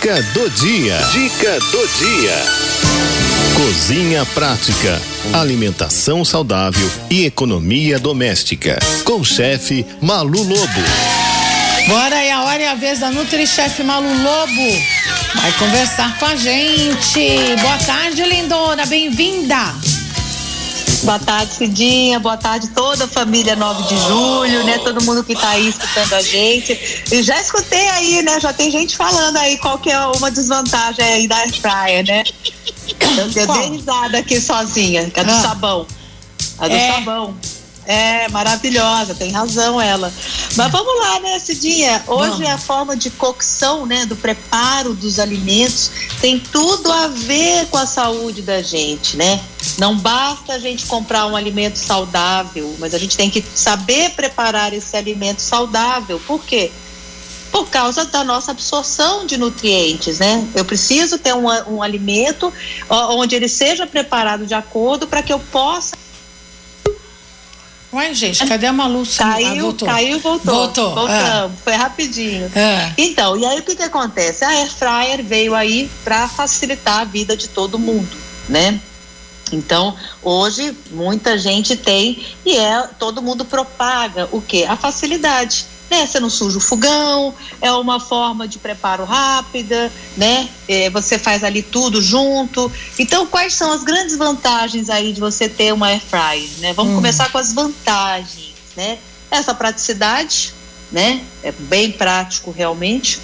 Dica do dia. Dica do dia. Cozinha prática, alimentação saudável e economia doméstica. Com o chefe Malu Lobo. Bora aí, a hora e a vez da Nutri-Chef Malu Lobo. Vai conversar com a gente. Boa tarde, lindona. Bem-vinda. Boa tarde, Cidinha. Boa tarde, toda a família 9 de julho, né? Todo mundo que tá aí escutando a gente. E já escutei aí, né? Já tem gente falando aí qual que é uma desvantagem aí da Fryer, né? Eu dei risada aqui sozinha, que é do ah. sabão. A do é. sabão. É, maravilhosa, tem razão ela. Mas vamos lá, né, Cidinha? Hoje a forma de cocção, né, do preparo dos alimentos tem tudo a ver com a saúde da gente, né? Não basta a gente comprar um alimento saudável, mas a gente tem que saber preparar esse alimento saudável. Por quê? Por causa da nossa absorção de nutrientes, né? Eu preciso ter um, um alimento onde ele seja preparado de acordo para que eu possa Ué, gente, cadê a Malu? Caiu, ah, voltou. caiu, voltou. Voltou. Voltamos, ah. foi rapidinho. Ah. Então, e aí o que que acontece? A Air Fryer veio aí para facilitar a vida de todo mundo, né? Então, hoje muita gente tem e é todo mundo propaga o que? A facilidade né? Você não suja o fogão, é uma forma de preparo rápida, né? É, você faz ali tudo junto. Então, quais são as grandes vantagens aí de você ter uma air fryer, né? Vamos hum. começar com as vantagens, né? Essa praticidade, né? É bem prático realmente.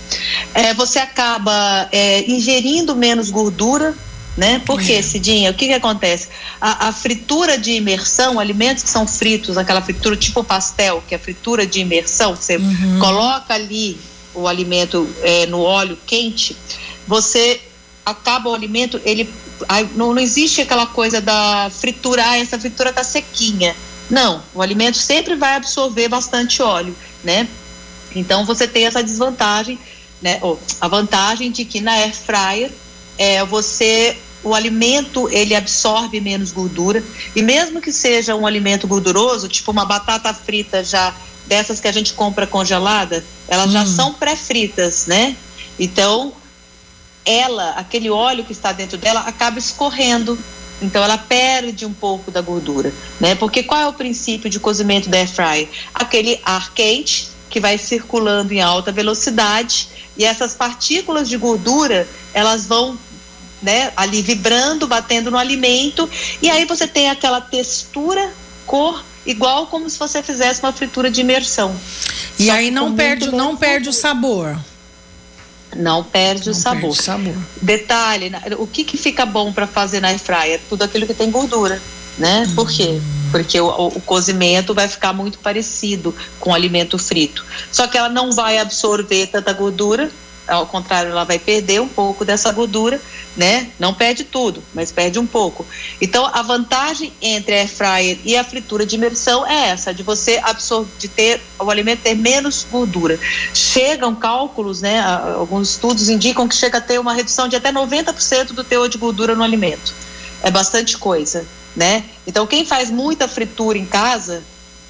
É, você acaba é, ingerindo menos gordura, né? Porque, Cidinha, o que, que acontece? A, a, fritura de imersão, alimentos que são fritos, aquela fritura tipo pastel, que é a fritura de imersão, você uhum. coloca ali o alimento é, no óleo quente, você acaba o alimento, ele não, não existe aquela coisa da fritura, ah, essa fritura tá sequinha. Não, o alimento sempre vai absorver bastante óleo, né? Então você tem essa desvantagem, né? Ou a vantagem de que na air fryer é, você o alimento ele absorve menos gordura e mesmo que seja um alimento gorduroso, tipo uma batata frita já dessas que a gente compra congelada, elas hum. já são pré-fritas, né? Então, ela, aquele óleo que está dentro dela acaba escorrendo. Então ela perde um pouco da gordura, né? Porque qual é o princípio de cozimento da air fryer? Aquele ar quente que vai circulando em alta velocidade e essas partículas de gordura elas vão né, ali vibrando, batendo no alimento e aí você tem aquela textura, cor igual como se você fizesse uma fritura de imersão. E Só aí não perde, não perde o sabor. Não perde não o sabor. Perde sabor. Detalhe, o que, que fica bom para fazer na air fryer? Tudo aquilo que tem gordura, né? Hum. Por quê? Porque o, o, cozimento vai ficar muito parecido com o alimento frito. Só que ela não vai absorver tanta gordura, ao contrário, ela vai perder um pouco dessa gordura, né? Não perde tudo, mas perde um pouco. Então, a vantagem entre a air fryer e a fritura de imersão é essa, de você absorver, de ter o alimento ter menos gordura. Chegam cálculos, né? Alguns estudos indicam que chega a ter uma redução de até 90% do teor de gordura no alimento. É bastante coisa, né? Então, quem faz muita fritura em casa,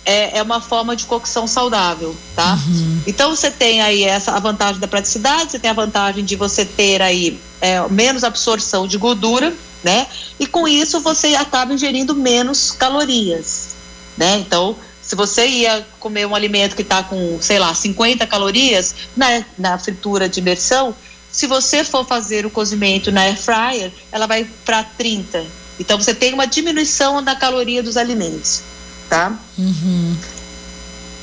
é, é uma forma de cocção saudável, tá? Uhum. Então você tem aí essa a vantagem da praticidade, você tem a vantagem de você ter aí é, menos absorção de gordura, né? E com isso você acaba ingerindo menos calorias, né? Então se você ia comer um alimento que está com, sei lá, 50 calorias na, na fritura de imersão, se você for fazer o cozimento na air fryer, ela vai para 30. Então você tem uma diminuição da caloria dos alimentos tá? Uhum.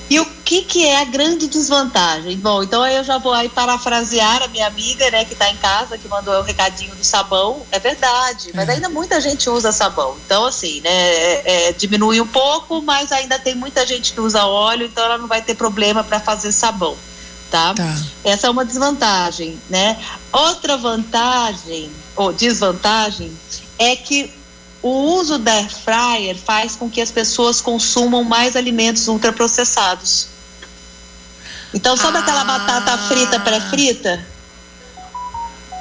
E o que, que é a grande desvantagem? Bom, então eu já vou aí parafrasear a minha amiga, né, que está em casa, que mandou o recadinho do sabão. É verdade, mas é. ainda muita gente usa sabão. Então, assim, né, é, é, diminui um pouco, mas ainda tem muita gente que usa óleo, então ela não vai ter problema para fazer sabão. Tá? tá? Essa é uma desvantagem, né? Outra vantagem ou desvantagem é que o uso da air fryer faz com que as pessoas consumam mais alimentos ultraprocessados. Então, sabe ah. aquela batata frita pré-frita?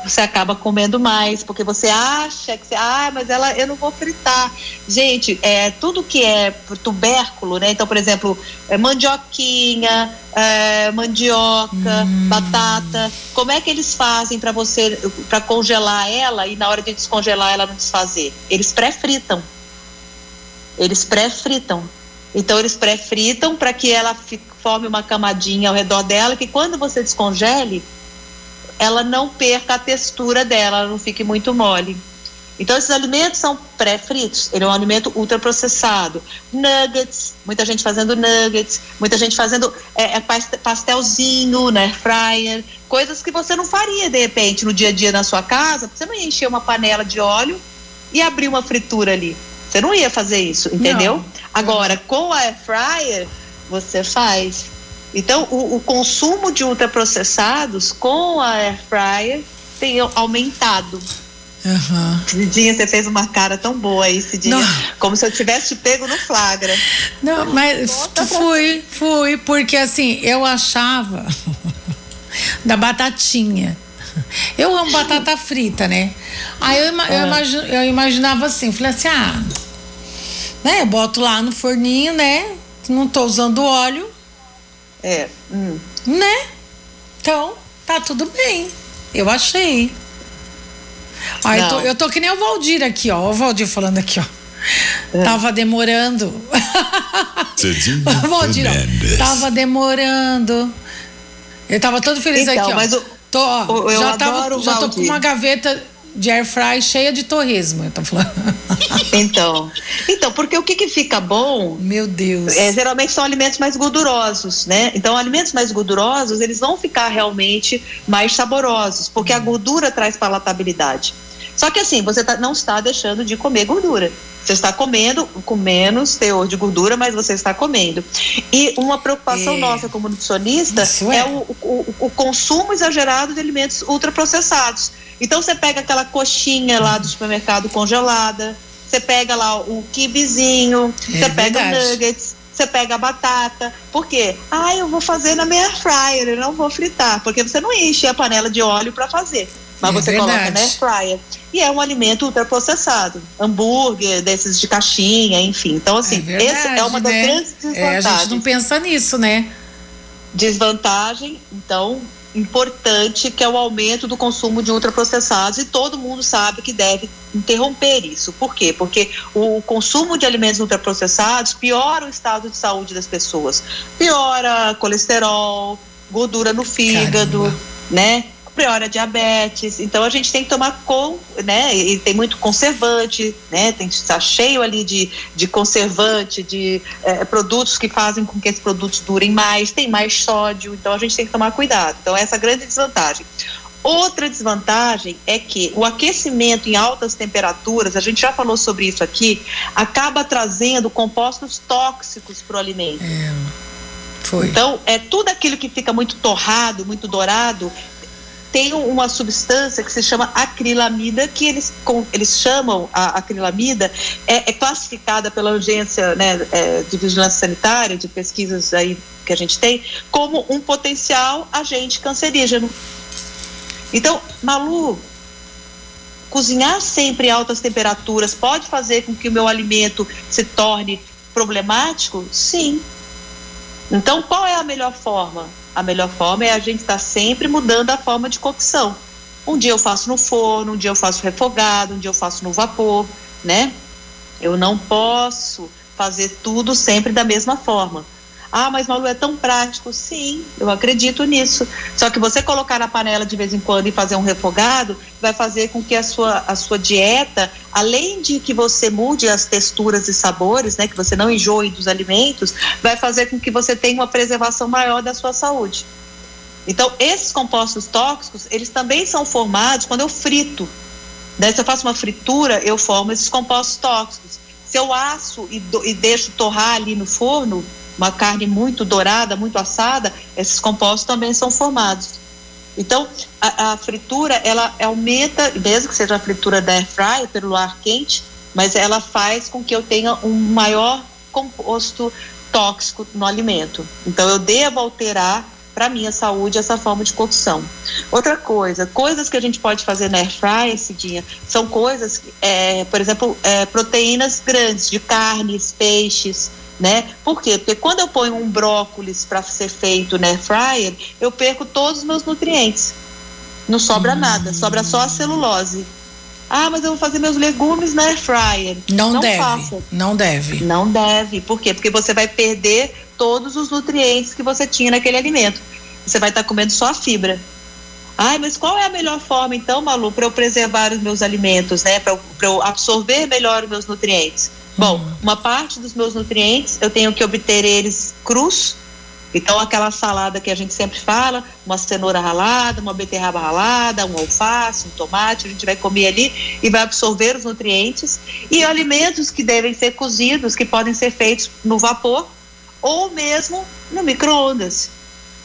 Você acaba comendo mais, porque você acha que você, ah, mas ela eu não vou fritar. Gente, é tudo que é tubérculo, né? Então, por exemplo, é mandioquinha, é, mandioca, hum. batata. Como é que eles fazem para você para congelar ela e na hora de descongelar ela não desfazer? Eles pré-fritam. Eles pré-fritam. Então eles pré-fritam para que ela forme uma camadinha ao redor dela, que quando você descongele, ela não perca a textura dela, ela não fique muito mole. Então, esses alimentos são pré-fritos. Ele é um alimento ultraprocessado. Nuggets, muita gente fazendo nuggets, muita gente fazendo é, é pastelzinho na né, fryer, coisas que você não faria, de repente, no dia a dia na sua casa. Você não ia encher uma panela de óleo e abrir uma fritura ali. Você não ia fazer isso, entendeu? Não. Agora, com a air fryer, você faz. Então, o, o consumo de ultraprocessados com a air fryer tem aumentado. Uhum. Cidinha, você fez uma cara tão boa aí, Cidinha. Não. Como se eu tivesse te pego no flagra. Não, mas fui, fui, porque assim, eu achava da batatinha. Eu amo batata frita, né? Aí eu, eu, ah. imagine, eu imaginava assim, falei assim, ah, né? Eu boto lá no forninho, né? Não tô usando óleo. É. Hum. Né? Então, tá tudo bem. Eu achei. Ó, eu, tô, eu tô que nem o Valdir aqui, ó. O Valdir falando aqui, ó. É. Tava demorando. Valdir, ó, tava demorando. Ele tava todo feliz então, aqui, ó. Mas o, tô, ó, já, tava, já tô com uma gaveta de air fry cheia de torresmo, eu tô falando. Então, então, porque o que que fica bom? Meu Deus. É, geralmente são alimentos mais gordurosos, né? Então, alimentos mais gordurosos, eles vão ficar realmente mais saborosos, porque a gordura traz palatabilidade. Só que assim, você tá, não está deixando de comer gordura. Você está comendo com menos teor de gordura, mas você está comendo. E uma preocupação é. nossa como nutricionista é, é o, o, o, consumo exagerado de alimentos ultraprocessados. Então você pega aquela coxinha lá do supermercado congelada, você pega lá o kibizinho, é você pega o nuggets, você pega a batata. Por quê? Ah, eu vou fazer na minha air fryer, eu não vou fritar, porque você não enche a panela de óleo para fazer. Mas é você verdade. coloca na air fryer. E é um alimento ultraprocessado. Hambúrguer, desses de caixinha, enfim. Então, assim, é verdade, essa é uma das né? grandes desvantagens. É, a gente não pensa nisso, né? Desvantagem, então, importante que é o aumento do consumo de ultraprocessados e todo mundo sabe que deve interromper isso. Por quê? Porque o consumo de alimentos ultraprocessados piora o estado de saúde das pessoas. Piora colesterol, gordura no fígado, Caramba. né? Piora diabetes. Então a gente tem que tomar com, né? E tem muito conservante, né? Tem que estar cheio ali de, de conservante, de é, produtos que fazem com que esses produtos durem mais, tem mais sódio, então a gente tem que tomar cuidado. Então essa é a grande desvantagem. Outra desvantagem é que o aquecimento em altas temperaturas, a gente já falou sobre isso aqui, acaba trazendo compostos tóxicos para o alimento. É. Foi. Então, é tudo aquilo que fica muito torrado, muito dourado, tem uma substância que se chama acrilamida, que eles, com, eles chamam a acrilamida, é, é classificada pela agência né, é, de vigilância sanitária, de pesquisas aí que a gente tem, como um potencial agente cancerígeno. Então, Malu, cozinhar sempre em altas temperaturas pode fazer com que o meu alimento se torne problemático? Sim. Então, qual é a melhor forma? A melhor forma é a gente estar tá sempre mudando a forma de cocção. Um dia eu faço no forno, um dia eu faço refogado, um dia eu faço no vapor, né? Eu não posso fazer tudo sempre da mesma forma. Ah, mas Malu é tão prático. Sim, eu acredito nisso. Só que você colocar na panela de vez em quando e fazer um refogado vai fazer com que a sua, a sua dieta, além de que você mude as texturas e sabores, né, que você não enjoe dos alimentos, vai fazer com que você tenha uma preservação maior da sua saúde. Então, esses compostos tóxicos, eles também são formados quando eu frito. Daí, se eu faço uma fritura, eu formo esses compostos tóxicos. Se eu asso e, do, e deixo torrar ali no forno, uma carne muito dourada, muito assada, esses compostos também são formados. Então, a, a, fritura, ela aumenta, mesmo que seja a fritura da air fryer, pelo ar quente, mas ela faz com que eu tenha um maior composto tóxico no alimento. Então, eu devo alterar para minha saúde essa forma de cocção. Outra coisa, coisas que a gente pode fazer na air fry, Cidinha, são coisas, é, por exemplo, é, proteínas grandes de carnes, peixes, né? Por quê? Porque quando eu ponho um brócolis para ser feito na air fryer, eu perco todos os meus nutrientes. Não sobra hum. nada, sobra só a celulose. Ah, mas eu vou fazer meus legumes na air fryer. Não, não deve. Faça. Não deve. Não deve. Por quê? Porque você vai perder todos os nutrientes que você tinha naquele alimento. Você vai estar tá comendo só a fibra. Ai, mas qual é a melhor forma, então, Malu, para eu preservar os meus alimentos, né? Para eu, eu, absorver melhor os meus nutrientes? Bom, uhum. uma parte dos meus nutrientes eu tenho que obter eles crus então, aquela salada que a gente sempre fala, uma cenoura ralada, uma beterraba ralada, um alface, um tomate, a gente vai comer ali e vai absorver os nutrientes. E alimentos que devem ser cozidos, que podem ser feitos no vapor ou mesmo no micro-ondas.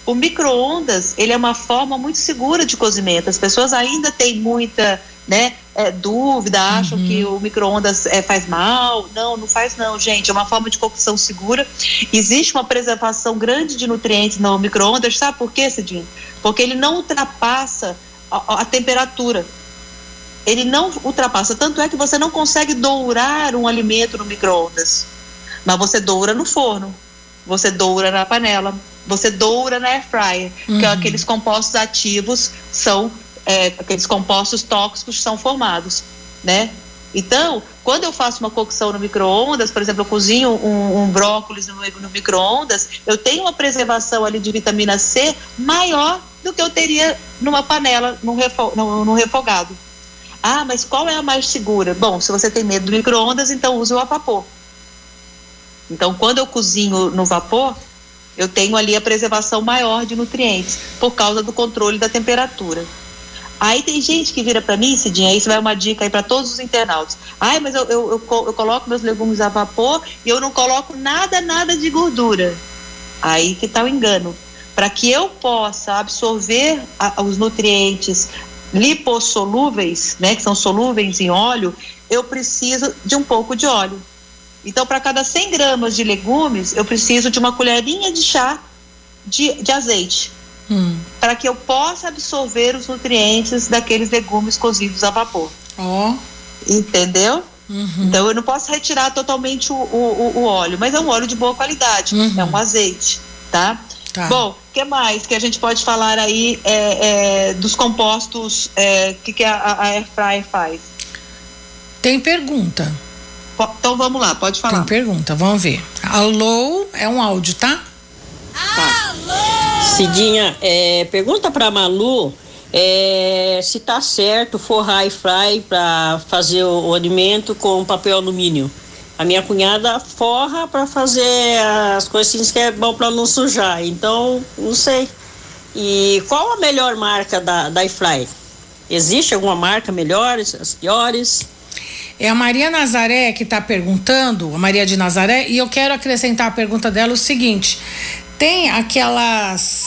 O micro-ondas, ele é uma forma muito segura de cozimento. As pessoas ainda têm muita né, é, dúvida, acham uhum. que o micro-ondas é, faz mal. Não, não faz não, gente. É uma forma de cocção segura. Existe uma preservação grande de nutrientes no micro-ondas. Sabe por quê, Cidinho? Porque ele não ultrapassa a, a temperatura. Ele não ultrapassa. Tanto é que você não consegue dourar um alimento no micro-ondas. Mas você doura no forno. Você doura na panela você doura na air fryer, uhum. que aqueles compostos ativos são é, aqueles compostos tóxicos são formados, né? Então, quando eu faço uma cocção no micro-ondas, por exemplo, eu cozinho um, um brócolis no, no micro-ondas, eu tenho uma preservação ali de vitamina C maior do que eu teria numa panela, no, refo, no, no refogado. Ah, mas qual é a mais segura? Bom, se você tem medo do micro-ondas, então use o a vapor. Então, quando eu cozinho no vapor, eu tenho ali a preservação maior de nutrientes por causa do controle da temperatura. Aí tem gente que vira para mim, Cidinha, isso vai uma dica aí para todos os internautas. Ai, mas eu, eu, eu, eu, coloco meus legumes a vapor e eu não coloco nada, nada de gordura. Aí que tá o engano. Para que eu possa absorver a, os nutrientes lipossolúveis, né, que são solúveis em óleo, eu preciso de um pouco de óleo. Então, para cada 100 gramas de legumes, eu preciso de uma colherinha de chá de, de azeite. Hum. Para que eu possa absorver os nutrientes daqueles legumes cozidos a vapor. Oh. Entendeu? Uhum. Então eu não posso retirar totalmente o, o, o, óleo, mas é um óleo de boa qualidade, uhum. é um azeite, tá? tá. Bom, o que mais que a gente pode falar aí é, é, dos compostos é, que, que a, a Air Fryer faz? Tem pergunta. Então vamos lá, pode falar. Tem pergunta, vamos ver. Alô, é um áudio, tá? tá. Cidinha, é, pergunta pra Malu é, se tá certo forrar e fry para fazer o, o, alimento com papel alumínio. A minha cunhada forra para fazer as coisinhas que é bom para não sujar. Então, não sei. E qual a melhor marca da, da iFly? Existe alguma marca melhores, as piores? É a Maria Nazaré que está perguntando, a Maria de Nazaré, e eu quero acrescentar a pergunta dela o seguinte: tem aquelas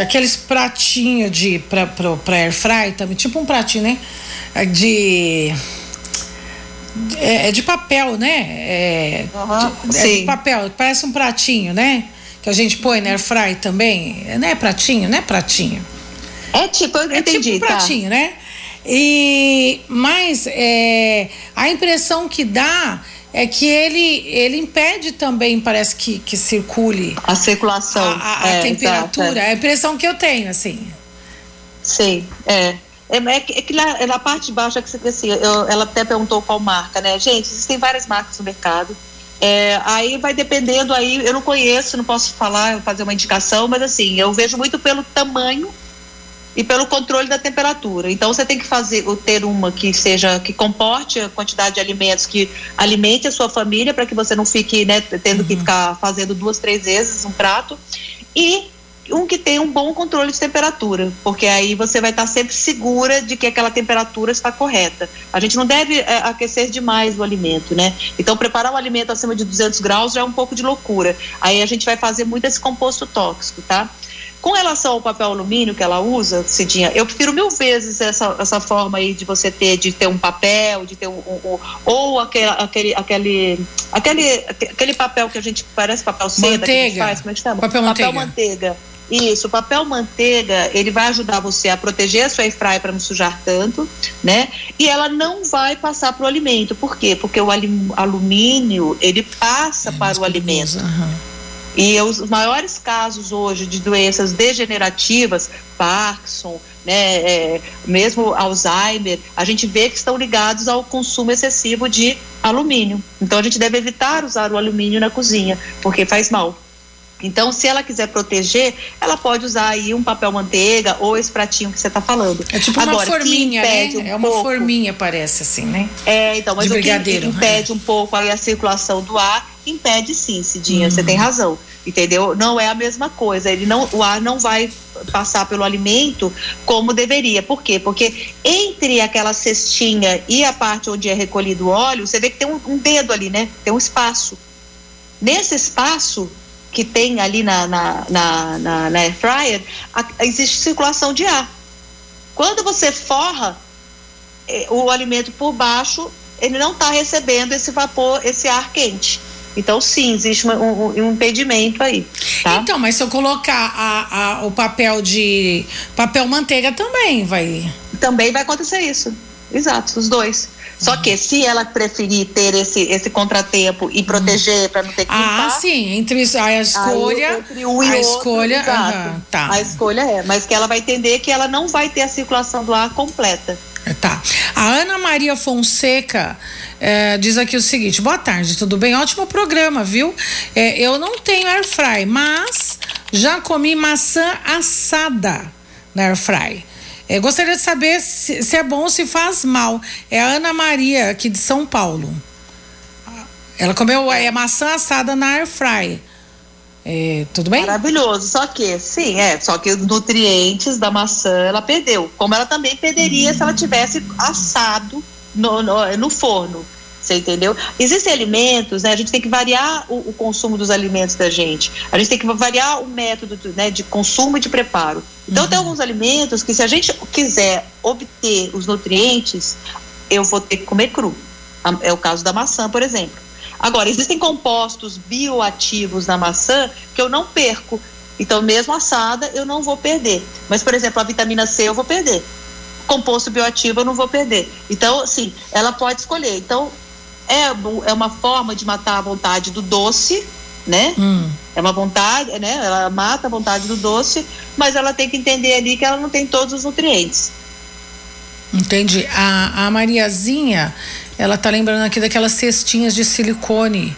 aqueles pratinhos de para para air fry também, tipo um pratinho, né? De é, é de papel, né? É, uhum, de, é de papel, parece um pratinho, né? Que a gente põe na air fry também. Não é pratinho, não é pratinho. É tipo, eu entendi, é tipo um tá. pratinho, tá. né? E mas é, a impressão que dá é que ele ele impede também parece que, que circule a circulação a, a, é, temperatura exato, é. a impressão que eu tenho assim sim é é, é, que, é que na, na, parte de baixo é que você assim, eu, ela até perguntou qual marca, né? Gente, existem várias marcas no mercado. É, aí vai dependendo aí, eu não conheço, não posso falar, fazer uma indicação, mas assim, eu vejo muito pelo tamanho e pelo controle da temperatura. Então você tem que fazer ter uma que seja que comporte a quantidade de alimentos que alimente a sua família para que você não fique né, tendo uhum. que ficar fazendo duas três vezes um prato e um que tenha um bom controle de temperatura, porque aí você vai estar sempre segura de que aquela temperatura está correta. A gente não deve é, aquecer demais o alimento, né? Então preparar um alimento acima de 200 graus já é um pouco de loucura. Aí a gente vai fazer muito esse composto tóxico, tá? Com relação ao papel alumínio que ela usa, Cidinha, eu prefiro mil vezes essa, essa forma aí de você ter, de ter um papel, de ter um, um, um ou aquele, aquele, aquele, aquele, aquele papel que a gente parece papel seda manteiga. que a gente faz, como é que chama? Papel, papel manteiga. manteiga. Isso, o papel manteiga, ele vai ajudar você a proteger a sua airfryer para não sujar tanto, né? E ela não vai passar para o alimento. Por quê? Porque o alumínio, ele passa é, para o alimento. Uhum. E os maiores casos hoje de doenças degenerativas, Parkinson, né, é, mesmo Alzheimer, a gente vê que estão ligados ao consumo excessivo de alumínio. Então a gente deve evitar usar o alumínio na cozinha, porque faz mal. Então, se ela quiser proteger, ela pode usar aí um papel manteiga ou esse pratinho que você está falando. É tipo Agora, uma forminha, né? Um é uma pouco, forminha, parece assim, né? É, então, mas o que impede é. um pouco aí a circulação do ar, impede sim, Cidinha, uhum. você tem razão. Entendeu? Não é a mesma coisa. Ele não, o ar não vai passar pelo alimento como deveria. Por quê? Porque entre aquela cestinha e a parte onde é recolhido o óleo, você vê que tem um, um dedo ali, né? Tem um espaço. Nesse espaço, que tem ali na, na, na, na, na air fryer, a, existe circulação de ar. Quando você forra eh, o alimento por baixo, ele não está recebendo esse vapor, esse ar quente. Então, sim, existe um, um, um impedimento aí. Tá? Então, mas se eu colocar a, a, o papel de papel manteiga também vai. Também vai acontecer isso. Exato, os dois. Só que se ela preferir ter esse, esse contratempo e proteger para não ter que ah, limpar. Ah, sim, entre a escolha. Entre um e a outro, escolha, uh tá. A escolha é, mas que ela vai entender que ela não vai ter a circulação do ar completa. Tá. A Ana Maria Fonseca eh, diz aqui o seguinte: boa tarde, tudo bem? Ótimo programa, viu? Eh, eu não tenho air fry, mas já comi maçã assada na air fry. É, gostaria de saber se, se, é bom ou se faz mal. É a Ana Maria, aqui de São Paulo. Ela comeu é, maçã assada na air fry. É, tudo bem? Maravilhoso. Só que, sim, é. Só que os nutrientes da maçã ela perdeu. Como ela também perderia hum. se ela tivesse assado no, no, no forno. Você entendeu? Existem alimentos, né? A gente tem que variar o, o, consumo dos alimentos da gente. A gente tem que variar o método né, de consumo e de preparo. Então, uhum. tem alguns alimentos que, se a gente quiser obter os nutrientes, eu vou ter que comer cru. É o caso da maçã, por exemplo. Agora, existem compostos bioativos na maçã que eu não perco. Então, mesmo assada, eu não vou perder. Mas, por exemplo, a vitamina C eu vou perder. Composto bioativo eu não vou perder. Então, assim, ela pode escolher. Então, é, é uma forma de matar a vontade do doce, né? Hum. É uma vontade, né? Ela mata a vontade do doce, mas ela tem que entender ali que ela não tem todos os nutrientes. Entendi. A, a Mariazinha, ela tá lembrando aqui daquelas cestinhas de silicone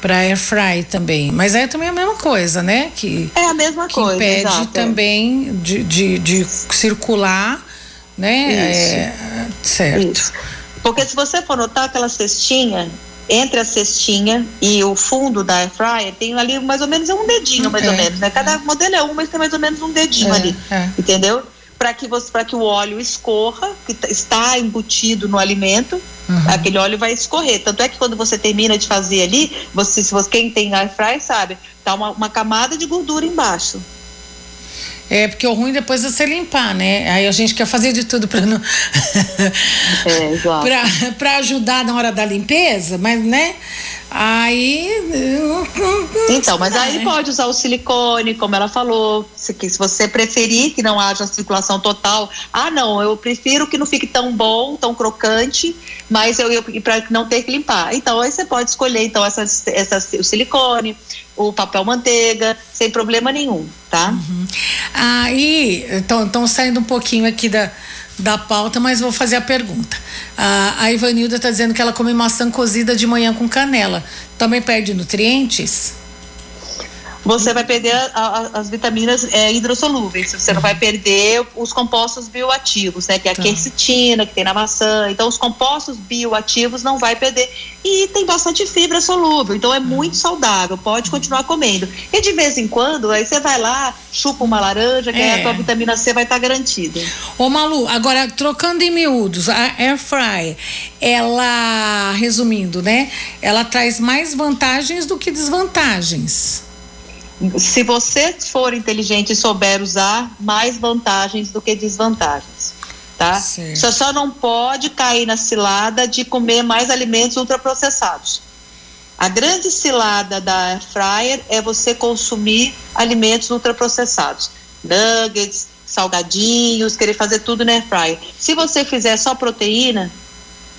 para air fry também. Mas é também a mesma coisa, né? Que, é a mesma que coisa. impede exato, é. também é. de, de, de, circular, né? É, certo. Isso. Porque se você for notar aquela cestinha, entre a cestinha e o fundo da air fryer, tem ali mais ou menos um dedinho, mais é, ou menos, né? Cada é. modelo é um, mas tem mais ou menos um dedinho é, ali, é. entendeu? Para que você, para que o óleo escorra, que está embutido no alimento, uhum. aquele óleo vai escorrer. Tanto é que quando você termina de fazer ali, você, se você quem tem air fryer sabe, tá uma, uma camada de gordura embaixo. É, porque o ruim depois é você limpar, né? Aí a gente quer fazer de tudo para não. é, para ajudar na hora da limpeza, mas, né? Aí. Então, mas aí pode usar o silicone, como ela falou. Se, se você preferir que não haja circulação total. Ah, não, eu prefiro que não fique tão bom, tão crocante, mas eu, eu para não ter que limpar. Então, aí você pode escolher então essa, essa, o silicone, o papel manteiga, sem problema nenhum, tá? Uhum. Aí, estão saindo um pouquinho aqui da da pauta, mas vou fazer a pergunta. A, a Ivanilda está dizendo que ela come maçã cozida de manhã com canela. Também perde nutrientes? Você vai perder a, a, as vitaminas é, hidrossolúveis, você não vai perder os compostos bioativos, né? Que é a tá. quercetina, que tem na maçã. Então, os compostos bioativos não vai perder. E tem bastante fibra solúvel, então é muito saudável, pode continuar comendo. E de vez em quando, aí você vai lá, chupa uma laranja, que é. aí a tua vitamina C vai estar tá garantida. Ô Malu, agora trocando em miúdos, a Air Fry, ela, resumindo, né? Ela traz mais vantagens do que desvantagens se você for inteligente e souber usar, mais vantagens do que desvantagens. Tá? Você só não pode cair na cilada de comer mais alimentos ultraprocessados. A grande cilada da air fryer é você consumir alimentos ultraprocessados, nuggets, salgadinhos, querer fazer tudo na air fryer. Se você fizer só proteína,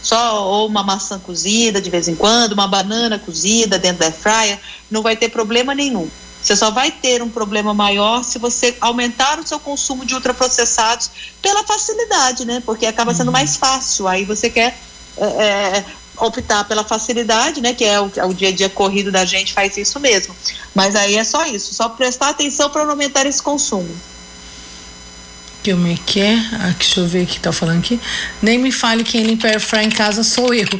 só ou uma maçã cozida de vez em quando, uma banana cozida dentro da air fryer, não vai ter problema nenhum. Você só vai ter um problema maior se você aumentar o seu consumo de ultraprocessados pela facilidade, né? Porque acaba sendo uhum. mais fácil. Aí você quer é, é, optar pela facilidade, né? Que é o, o, dia a dia corrido da gente faz isso mesmo. Mas aí é só isso, só prestar atenção para não aumentar esse consumo. É que é? Ah, deixa eu ver o que tá falando aqui. Nem me fale quem limpa airfryer em casa sou eu.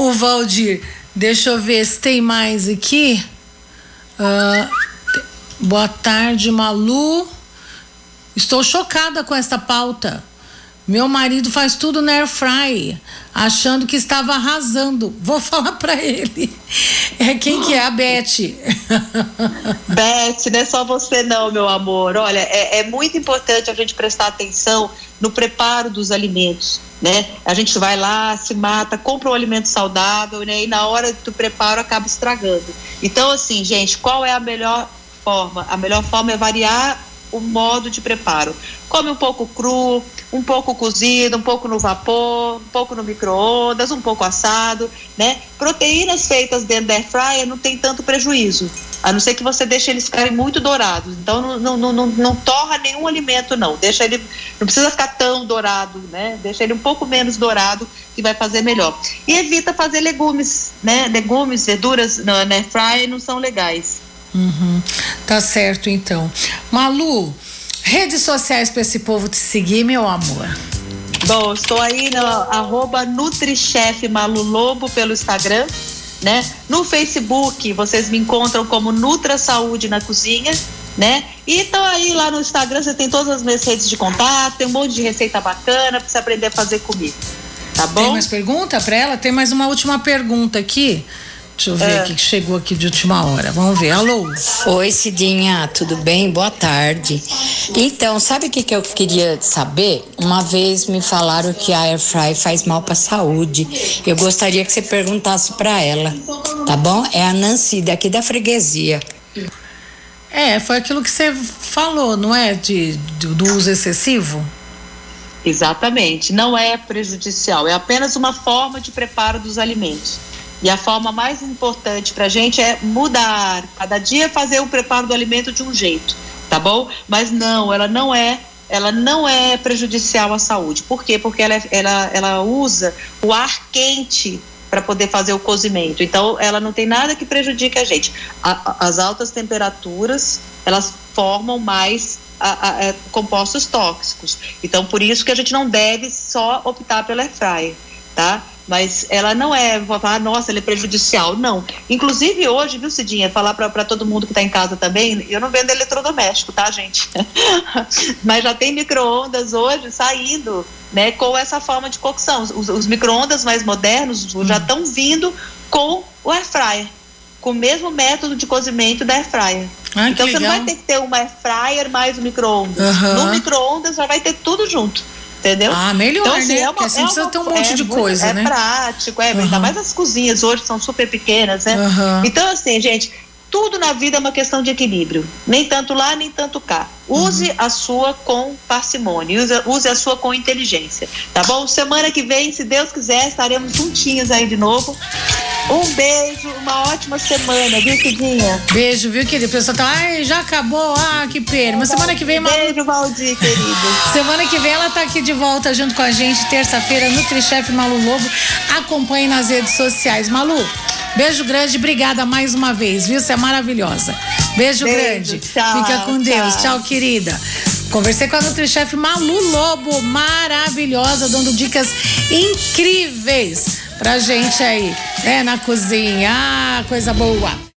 O, o Valdir, deixa eu ver se tem mais aqui. Uh, boa tarde, Malu. Estou chocada com esta pauta. Meu marido faz tudo na air fry, achando que estava arrasando. Vou falar para ele. É quem que é a Beth? Beth, não é só você não, meu amor. Olha, é, é muito importante a gente prestar atenção no preparo dos alimentos, né? A gente vai lá, se mata, compra um alimento saudável, né? E na hora do preparo acaba estragando. Então, assim, gente, qual é a melhor forma? A melhor forma é variar o modo de preparo. Come um pouco cru, um pouco cozido, um pouco no vapor, um pouco no micro-ondas, um pouco assado, né? Proteínas feitas dentro da air fryer não tem tanto prejuízo, a não ser que você deixe eles ficarem muito dourados. Então não, não, não, não, não torra nenhum alimento, não. Deixa ele, não precisa ficar tão dourado, né? Deixa ele um pouco menos dourado que vai fazer melhor. E evita fazer legumes, né? Legumes, verduras na, air fryer não são legais. Uhum. Tá certo, então. Malu, redes sociais para esse povo te seguir, meu amor. Bom, estou aí no arroba Nutrichef Malu Lobo pelo Instagram, né? No Facebook, vocês me encontram como Nutra Saúde na Cozinha, né? E então aí lá no Instagram você tem todas as minhas redes de contato, tem um monte de receita bacana para você aprender a fazer comigo. Tá bom? Tem mais pergunta para ela? Tem mais uma última pergunta aqui. Deixa eu ver é. o que chegou aqui de última hora. Vamos ver. Alô? Oi, Cidinha, tudo bem? Boa tarde. Então, sabe o que, que eu queria saber? Uma vez me falaram que a air fry faz mal para a saúde. Eu gostaria que você perguntasse para ela, tá bom? É a Nancy daqui da freguesia. É, foi aquilo que você falou, não é? De, de do uso excessivo? Exatamente. Não é prejudicial, é apenas uma forma de preparo dos alimentos. E a forma mais importante para a gente é mudar, cada dia fazer o preparo do alimento de um jeito, tá bom? Mas não, ela não é, ela não é prejudicial à saúde. Por quê? Porque ela, ela, ela usa o ar quente para poder fazer o cozimento. Então, ela não tem nada que prejudique a gente. A, as altas temperaturas, elas formam mais a, a, é, compostos tóxicos. Então, por isso que a gente não deve só optar pela air fryer, tá? Mas ela não é, falar, nossa, ela é prejudicial, não. Inclusive hoje, viu, Cidinha, falar para todo mundo que está em casa também, eu não vendo eletrodoméstico, tá, gente? mas já tem micro-ondas hoje saindo, né, com essa forma de cocção. Os, os micro-ondas mais modernos hum. já estão vindo com o air fryer, com o mesmo método de cozimento da air fryer. Ah, então você legal. não vai ter que ter uma air fryer mais o micro-ondas. Uhum. No micro-ondas já vai ter tudo junto entendeu? Ah, melhor, então, assim, né? É uma, assim é precisa uma, ter um monte é, de coisa, é né? É prático, é, uhum. ainda mais as cozinhas hoje são super pequenas, né? Uhum. Então, assim, gente, tudo na vida é uma questão de equilíbrio. Nem tanto lá, nem tanto cá. Use uhum. a sua com parcimônia, use, use, a sua com inteligência. Tá bom? Semana que vem, se Deus quiser, estaremos juntinhos aí de novo. Um beijo, uma ótima semana, viu, Cidinha? Beijo, viu, querido? O pessoal tá, ai, já acabou, ah, que pena. Mas semana que vem, Malu... Beijo, Valdir, querido. Semana que vem ela tá aqui de volta junto com a gente, terça-feira, Nutrichef Malu Lobo. Acompanhe nas redes sociais. Malu, beijo grande, obrigada mais uma vez, viu? Você é maravilhosa. Beijo, beijo grande. Tchau, Fica com Deus. Tchau, tchau querida. Conversei com a Nutrichef Malu Lobo, maravilhosa, dando dicas incríveis pra gente aí, né, na cozinha. Ah, coisa boa.